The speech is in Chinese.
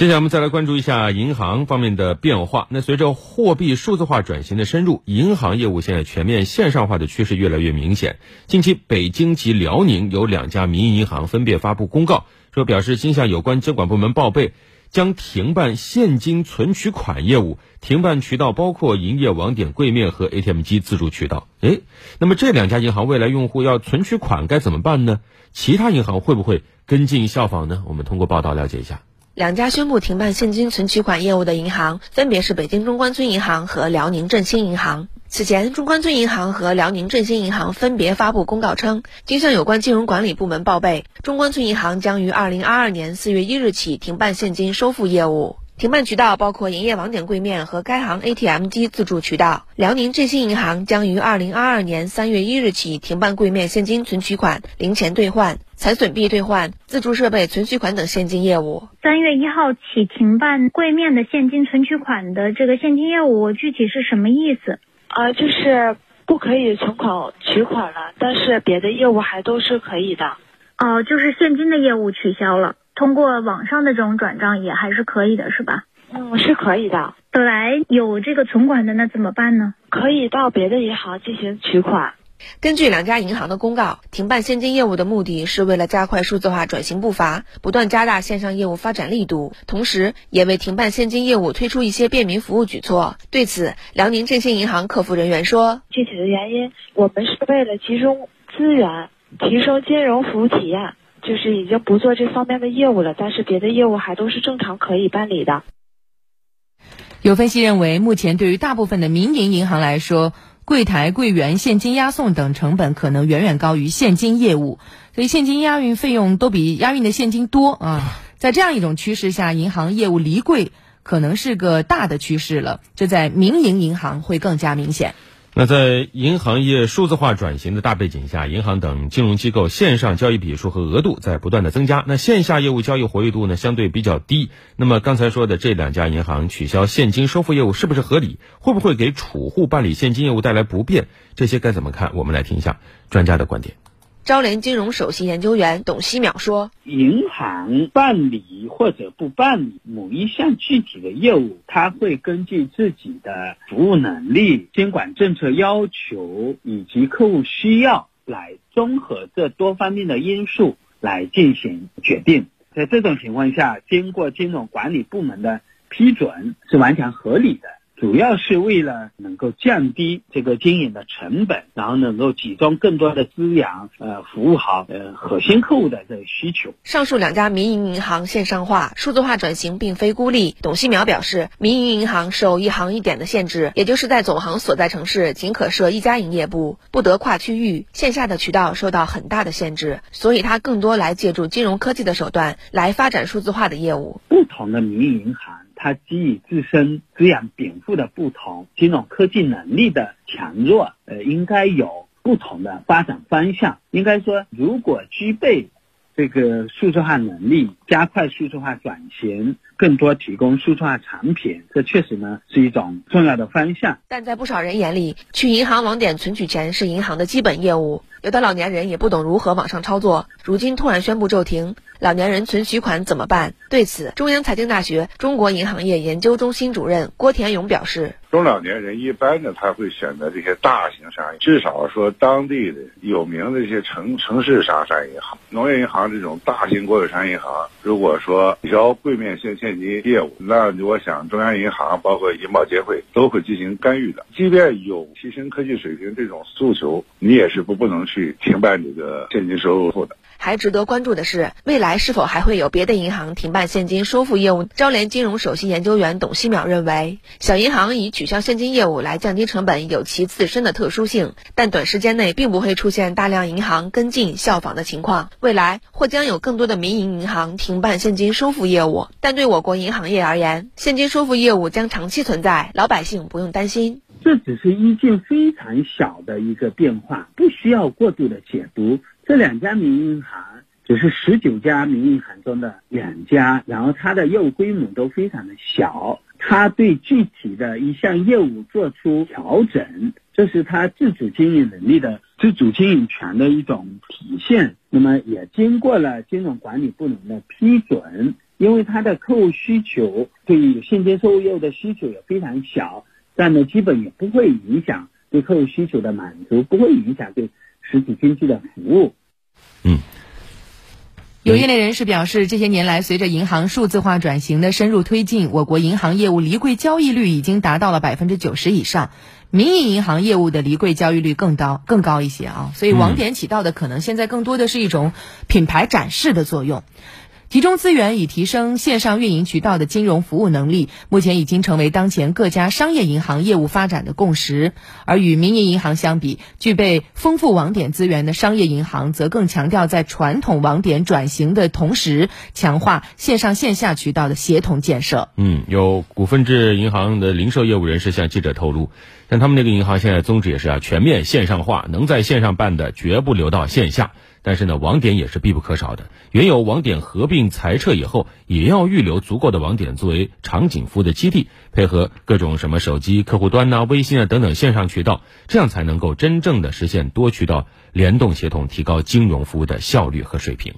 接下来我们再来关注一下银行方面的变化。那随着货币数字化转型的深入，银行业务现在全面线上化的趋势越来越明显。近期，北京及辽宁有两家民营银行分别发布公告，说表示新向有关监管部门报备，将停办现金存取款业务。停办渠道包括营业网点柜面和 ATM 机自助渠道。诶，那么这两家银行未来用户要存取款该怎么办呢？其他银行会不会跟进效仿呢？我们通过报道了解一下。两家宣布停办现金存取款业务的银行，分别是北京中关村银行和辽宁振兴银行。此前，中关村银行和辽宁振兴银行分别发布公告称，经向有关金融管理部门报备，中关村银行将于二零二二年四月一日起停办现金收付业务。停办渠道包括营业网点柜面和该行 ATM 机自助渠道。辽宁振兴银行将于二零二二年三月一日起停办柜面现金存取款、零钱兑换、残损币兑换、自助设备存取款等现金业务。三月一号起停办柜面的现金存取款的这个现金业务，具体是什么意思？啊，就是不可以存款取款了，但是别的业务还都是可以的。哦，就是现金的业务取消了。通过网上的这种转账也还是可以的，是吧？嗯，是可以的。本来有这个存款的，那怎么办呢？可以到别的银行进行取款。根据两家银行的公告，停办现金业务的目的是为了加快数字化转型步伐，不断加大线上业务发展力度，同时也为停办现金业务推出一些便民服务举措。对此，辽宁振兴银行客服人员说：“具体的原因，我们是为了集中资源，提升金融服务体验。”就是已经不做这方面的业务了，但是别的业务还都是正常可以办理的。有分析认为，目前对于大部分的民营银行来说，柜台、柜员、现金押送等成本可能远远高于现金业务，所以现金押运费用都比押运的现金多啊。在这样一种趋势下，银行业务离柜可能是个大的趋势了，这在民营银行会更加明显。那在银行业数字化转型的大背景下，银行等金融机构线上交易笔数和额度在不断的增加，那线下业务交易活跃度呢相对比较低。那么刚才说的这两家银行取消现金收付业务是不是合理？会不会给储户办理现金业务带来不便？这些该怎么看？我们来听一下专家的观点。招联金融首席研究员董希淼说：“银行办理或者不办理某一项具体的业务，它会根据自己的服务能力、监管政策要求以及客户需要来综合这多方面的因素来进行决定。在这种情况下，经过金融管理部门的批准是完全合理的。”主要是为了能够降低这个经营的成本，然后能够集中更多的资源，呃，服务好呃核心客户的这个需求。上述两家民营银行线上化、数字化转型并非孤立。董希淼表示，民营银行受一行一点的限制，也就是在总行所在城市仅可设一家营业部，不得跨区域，线下的渠道受到很大的限制，所以它更多来借助金融科技的手段来发展数字化的业务。不同的民营银行。它基于自身资源禀赋的不同，金融科技能力的强弱，呃，应该有不同的发展方向。应该说，如果具备这个数字化能力，加快数字化转型。更多提供数字化产品，这确实呢是一种重要的方向。但在不少人眼里，去银行网点存取钱是银行的基本业务，有的老年人也不懂如何网上操作。如今突然宣布骤停，老年人存取款怎么办？对此，中央财经大学中国银行业研究中心主任郭田勇表示：中老年人一般呢，他会选择这些大型商业，至少说当地的有名的这些城城市商商业银行、农业银行这种大型国有商业银行，如果说取消柜面现现。金业务，那我想中央银行包括银保监会都会进行干预的。即便有提升科技水平这种诉求，你也是不不能去停办这个现金收付的。还值得关注的是，未来是否还会有别的银行停办现金收付业务？招联金融首席研究员董希淼认为，小银行以取取消现金业务来降低成本有其自身的特殊性，但短时间内并不会出现大量银行跟进效仿的情况。未来或将有更多的民营银行停办现金收付业务，但对我国银行业而言，现金收付业务将长期存在，老百姓不用担心。这只是一件非常小的一个变化，不需要过度的解读。这两家民营银行只是十九家民营银行中的两家，然后它的业务规模都非常的小，他对具体的一项业务做出调整，这是他自主经营能力的自主经营权的一种体现。那么也经过了金融管理部门的批准。因为它的客户需求对于现金收入业务的需求也非常小，但呢，基本也不会影响对客户需求的满足，不会影响对实体经济的服务。嗯。有业内人士表示，这些年来，随着银行数字化转型的深入推进，我国银行业务离柜交易率已经达到了百分之九十以上，民营银行业务的离柜交易率更高更高一些啊。所以，网点起到的可能现在更多的是一种品牌展示的作用。集中资源以提升线上运营渠道的金融服务能力，目前已经成为当前各家商业银行业务发展的共识。而与民营银行相比，具备丰富网点资源的商业银行，则更强调在传统网点转型的同时，强化线上线下渠道的协同建设。嗯，有股份制银行的零售业务人士向记者透露，像他们这个银行现在宗旨也是啊全面线上化，能在线上办的绝不留到线下。但是呢，网点也是必不可少的。原有网点合并裁撤以后，也要预留足够的网点作为场景服务的基地，配合各种什么手机客户端呐、微信啊等等线上渠道，这样才能够真正的实现多渠道联动协同，提高金融服务的效率和水平。